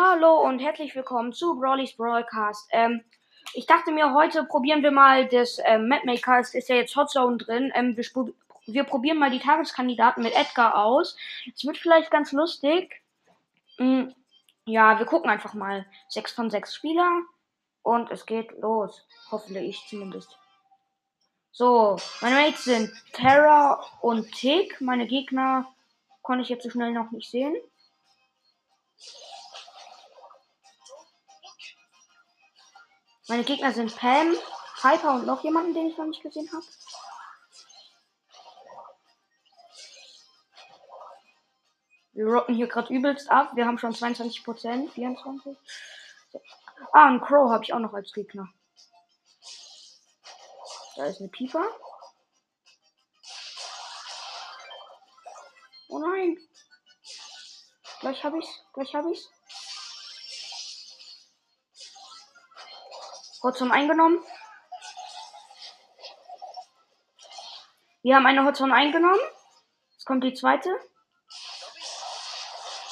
Hallo und herzlich willkommen zu Brawlys Broadcast. Ähm, ich dachte mir, heute probieren wir mal das ähm, Mapmaker. Es ist ja jetzt Hot Zone drin. Ähm, wir, wir, probieren mal die Tageskandidaten mit Edgar aus. Es wird vielleicht ganz lustig. Mhm. Ja, wir gucken einfach mal. Sechs von sechs Spieler. Und es geht los. Hoffentlich zumindest. So, meine Mates sind Terra und Tick. Meine Gegner konnte ich jetzt so schnell noch nicht sehen. Meine Gegner sind Pam, Hyper und noch jemanden, den ich noch nicht gesehen habe. Wir rocken hier gerade übelst ab. Wir haben schon 22 Prozent, 24. Ah, ein Crow habe ich auch noch als Gegner. Da ist eine Pieper. Oh nein. Gleich habe ich's. Gleich habe ich's. Hotzone eingenommen. Wir haben eine Hotzone eingenommen. Jetzt kommt die zweite.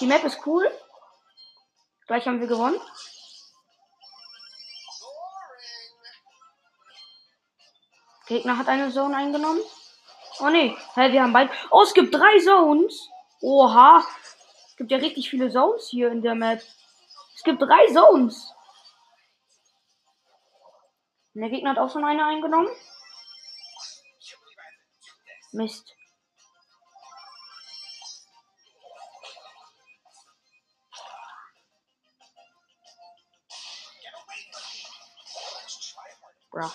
Die Map ist cool. Gleich haben wir gewonnen. Gegner hat eine Zone eingenommen. Oh nee, hey, wir haben bald. Oh, es gibt drei Zones. Oha. Es gibt ja richtig viele Zones hier in der Map. Es gibt drei Zones. Und der Gegner hat auch schon eine eingenommen. Mist. Bra.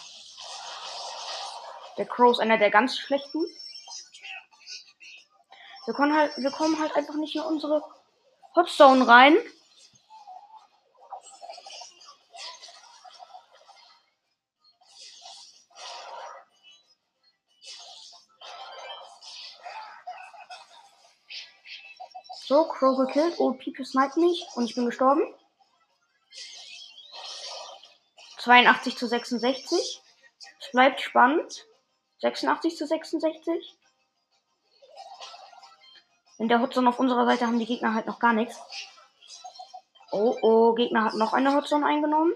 Der Crow ist einer der ganz schlechten. Wir kommen halt, wir kommen halt einfach nicht in unsere Hotzone rein. So, Crow gekillt. Oh, Pipe sniped mich und ich bin gestorben. 82 zu 66. Es bleibt spannend. 86 zu 66. In der Hotzone auf unserer Seite haben die Gegner halt noch gar nichts. Oh, oh, Gegner hat noch eine Hotzone eingenommen.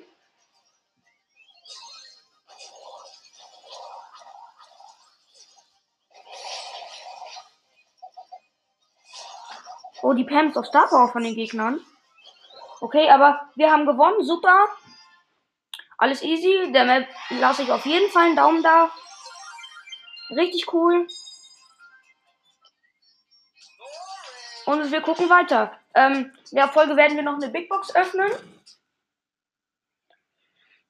Oh, die Pam ist auf Star Power von den Gegnern. Okay, aber wir haben gewonnen. Super. Alles easy. Der Map lasse ich auf jeden Fall einen Daumen da. Richtig cool. Und wir gucken weiter. Ähm, in der Folge werden wir noch eine Big Box öffnen.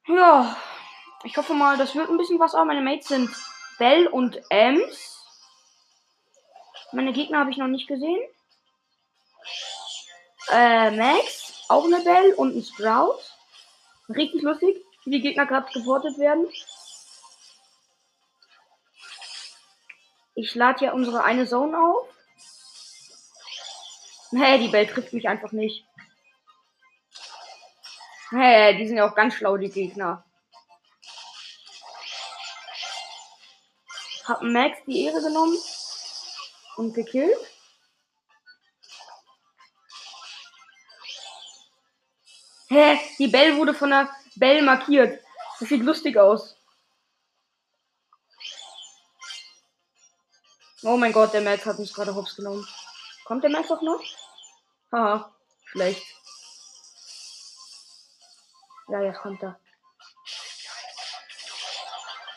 Ja, ich hoffe mal, das wird ein bisschen was. Auch meine Mates sind Bell und Ems. Meine Gegner habe ich noch nicht gesehen. Äh, Max, auch eine Bell und ein Sprout. Richtig lustig, wie die Gegner gerade geportet werden. Ich lade ja unsere eine Zone auf. Nee, die Bell trifft mich einfach nicht. Hey, die sind ja auch ganz schlau, die Gegner. Hab Max die Ehre genommen und gekillt. Hä? Die Bell wurde von der Bell markiert. Das sieht lustig aus. Oh mein Gott, der Max hat uns gerade hops genommen. Kommt der Max auch noch? Haha, schlecht. Ja, jetzt kommt er.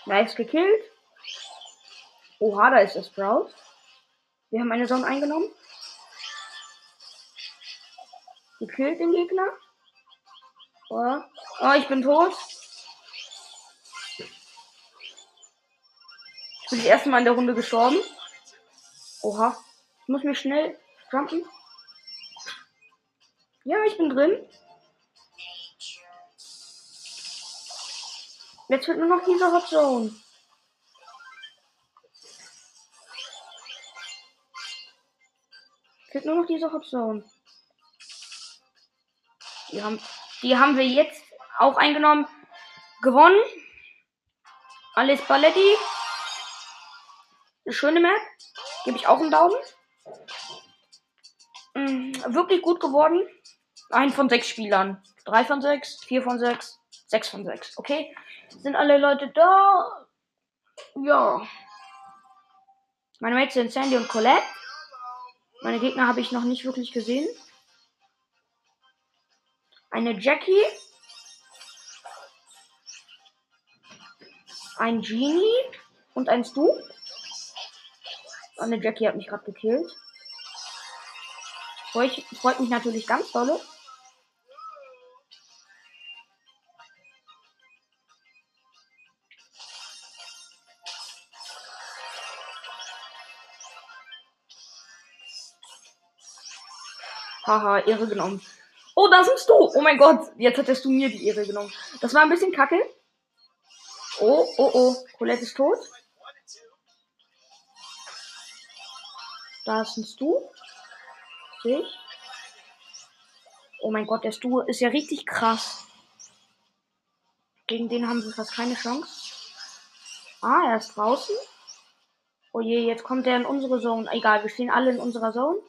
Nice gekillt. Oha, da ist der Sprout. Wir haben eine Sonne eingenommen. Gekillt den Gegner. Oh. oh, ich bin tot. Ich bin das erste Mal in der Runde gestorben. Oha. Ich muss mir schnell jumpen. Ja, ich bin drin. Jetzt wird nur noch diese Hot Zone. Fehlt nur noch diese Hot Zone. Die haben die haben wir jetzt auch eingenommen. Gewonnen. Alles Paletti. Eine schöne Map. Gebe ich auch einen Daumen. Mhm, wirklich gut geworden. Ein von sechs Spielern. Drei von sechs, vier von sechs, sechs von sechs. Okay? Sind alle Leute da? Ja. Meine Mates sind Sandy und Colette. Meine Gegner habe ich noch nicht wirklich gesehen. Eine Jackie. Ein Genie. Und ein Stu. Eine Jackie hat mich gerade gekillt. Freut, freut mich natürlich ganz dolle. Haha, Ehre genommen. Oh, da bist du. Oh mein Gott, jetzt hättest du mir die Ehre genommen. Das war ein bisschen kacke. Oh, oh, oh. Colette ist tot. Da ein Stu. Sehe. Oh mein Gott, der Stu ist ja richtig krass. Gegen den haben wir fast keine Chance. Ah, er ist draußen. Oh je, jetzt kommt er in unsere Zone. Egal, wir stehen alle in unserer Zone.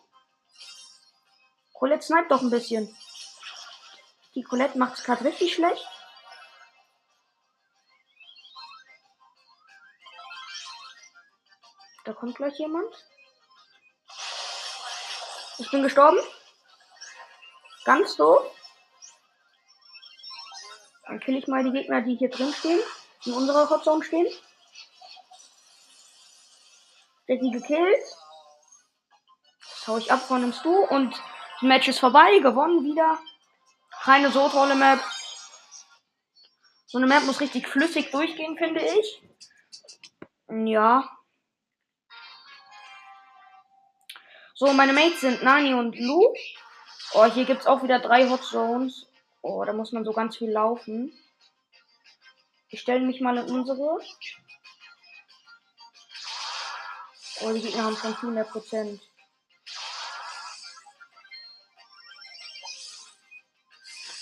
Colette sniped doch ein bisschen. Die Colette macht es gerade richtig schlecht. Da kommt gleich jemand. Ich bin gestorben. Ganz doof. Dann kill ich mal die Gegner, die hier drin stehen. In unserer Hotzone stehen. Jackie gekillt. Das hau ich ab von dem Stu und das Match ist vorbei. Gewonnen wieder. Keine so tolle Map. So eine Map muss richtig flüssig durchgehen, finde ich. Ja. So, meine Mates sind Nani und Lu. Oh, hier gibt es auch wieder drei Hot Zones. Oh, da muss man so ganz viel laufen. Ich stelle mich mal in unsere. Oh, die Gegner haben schon viel mehr Prozent.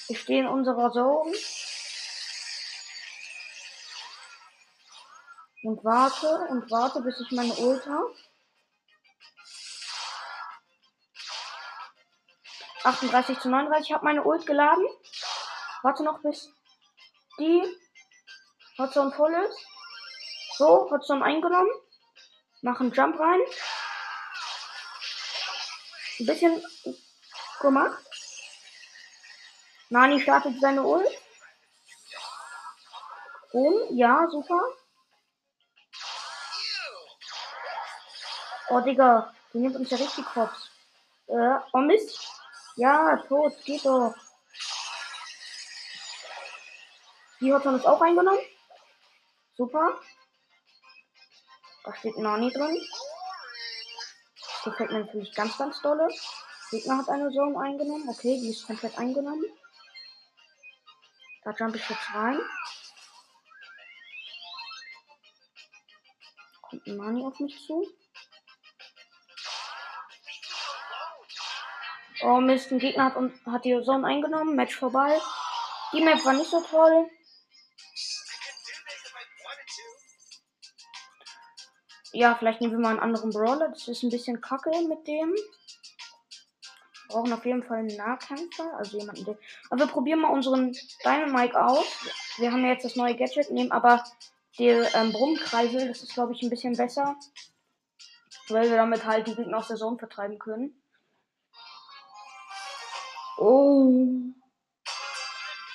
Ich stehe in unserer Zone. Und warte und warte, bis ich meine Ult habe. 38 zu 39. Ich habe meine Ult geladen. Warte noch bis die Hotzone voll ist. So, Hotzone eingenommen. Machen Jump rein. Ein bisschen gemacht. Nani startet seine Ult. Und ja, super. Oh, Digga, die nimmt uns ja richtig Kopf. Äh, oh Mist. Ja, tot, geht doch. Die Hotzon ist auch eingenommen. Super. Da steht Nani drin. Gefällt mir natürlich ganz, ganz dolle. Gegner hat eine Zone eingenommen. Okay, die ist komplett eingenommen. Da jump ich jetzt rein. Kommt ein Nani auf mich zu. Oh Mist, ein Gegner hat, hat die Zone eingenommen. Match vorbei. Die Map war nicht so toll. Ja, vielleicht nehmen wir mal einen anderen Brawler. Das ist ein bisschen kacke mit dem. Wir brauchen auf jeden Fall einen Nahkämpfer. Also jemanden, der. Aber wir probieren mal unseren Dynamike aus. Wir haben ja jetzt das neue Gadget, nehmen aber der ähm, Brummkreisel. Das ist, glaube ich, ein bisschen besser. Weil wir damit halt die Gegner aus der Zone vertreiben können. Oh.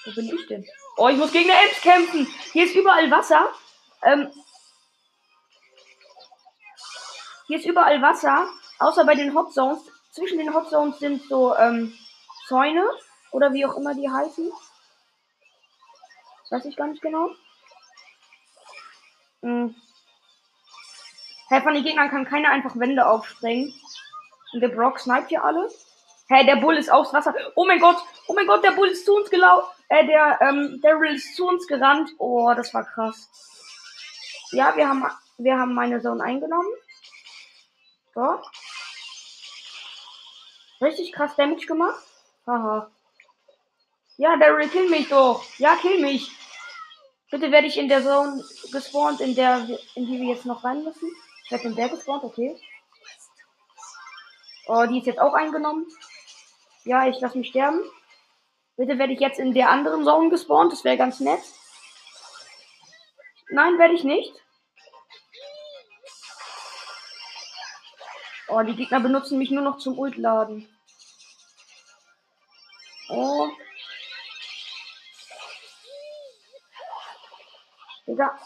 Wo bin ich denn? Oh, ich muss gegen eine Ems kämpfen. Hier ist überall Wasser. Ähm, hier ist überall Wasser. Außer bei den Hot Zones. Zwischen den Hot Zones sind so ähm, Zäune. Oder wie auch immer die heißen. Das weiß ich gar nicht genau. Hm. Hey, von den Gegnern kann keiner einfach Wände aufsprengen. Und der Brock sniped hier alles. Hey, der Bull ist aufs Wasser. Oh mein Gott, oh mein Gott, der Bull ist zu uns gelaufen. Äh, der, ähm, Daryl ist zu uns gerannt. Oh, das war krass. Ja, wir haben, wir haben meine Zone eingenommen. So. Richtig krass Damage gemacht. Haha. Ja, Daryl, kill mich doch. Ja, kill mich. Bitte werde ich in der Zone gespawnt, in der, in die wir jetzt noch rein müssen. Ich werde in der gespawnt, okay. Oh, die ist jetzt auch eingenommen. Ja, ich lasse mich sterben. Bitte werde ich jetzt in der anderen Zone gespawnt. Das wäre ganz nett. Nein, werde ich nicht. Oh, die Gegner benutzen mich nur noch zum Ultladen. Oh. Digga.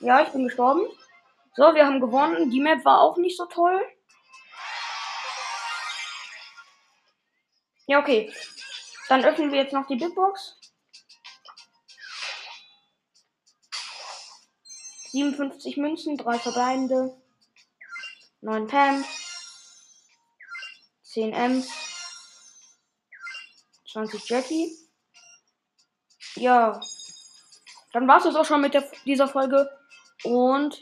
Ja, ich bin gestorben. So, wir haben gewonnen. Die Map war auch nicht so toll. Ja, okay. Dann öffnen wir jetzt noch die Big Box. 57 Münzen, 3 verbleibende, 9 Pam, 10 Ms, 20 Jackie. Ja, dann war es auch schon mit der, dieser Folge und.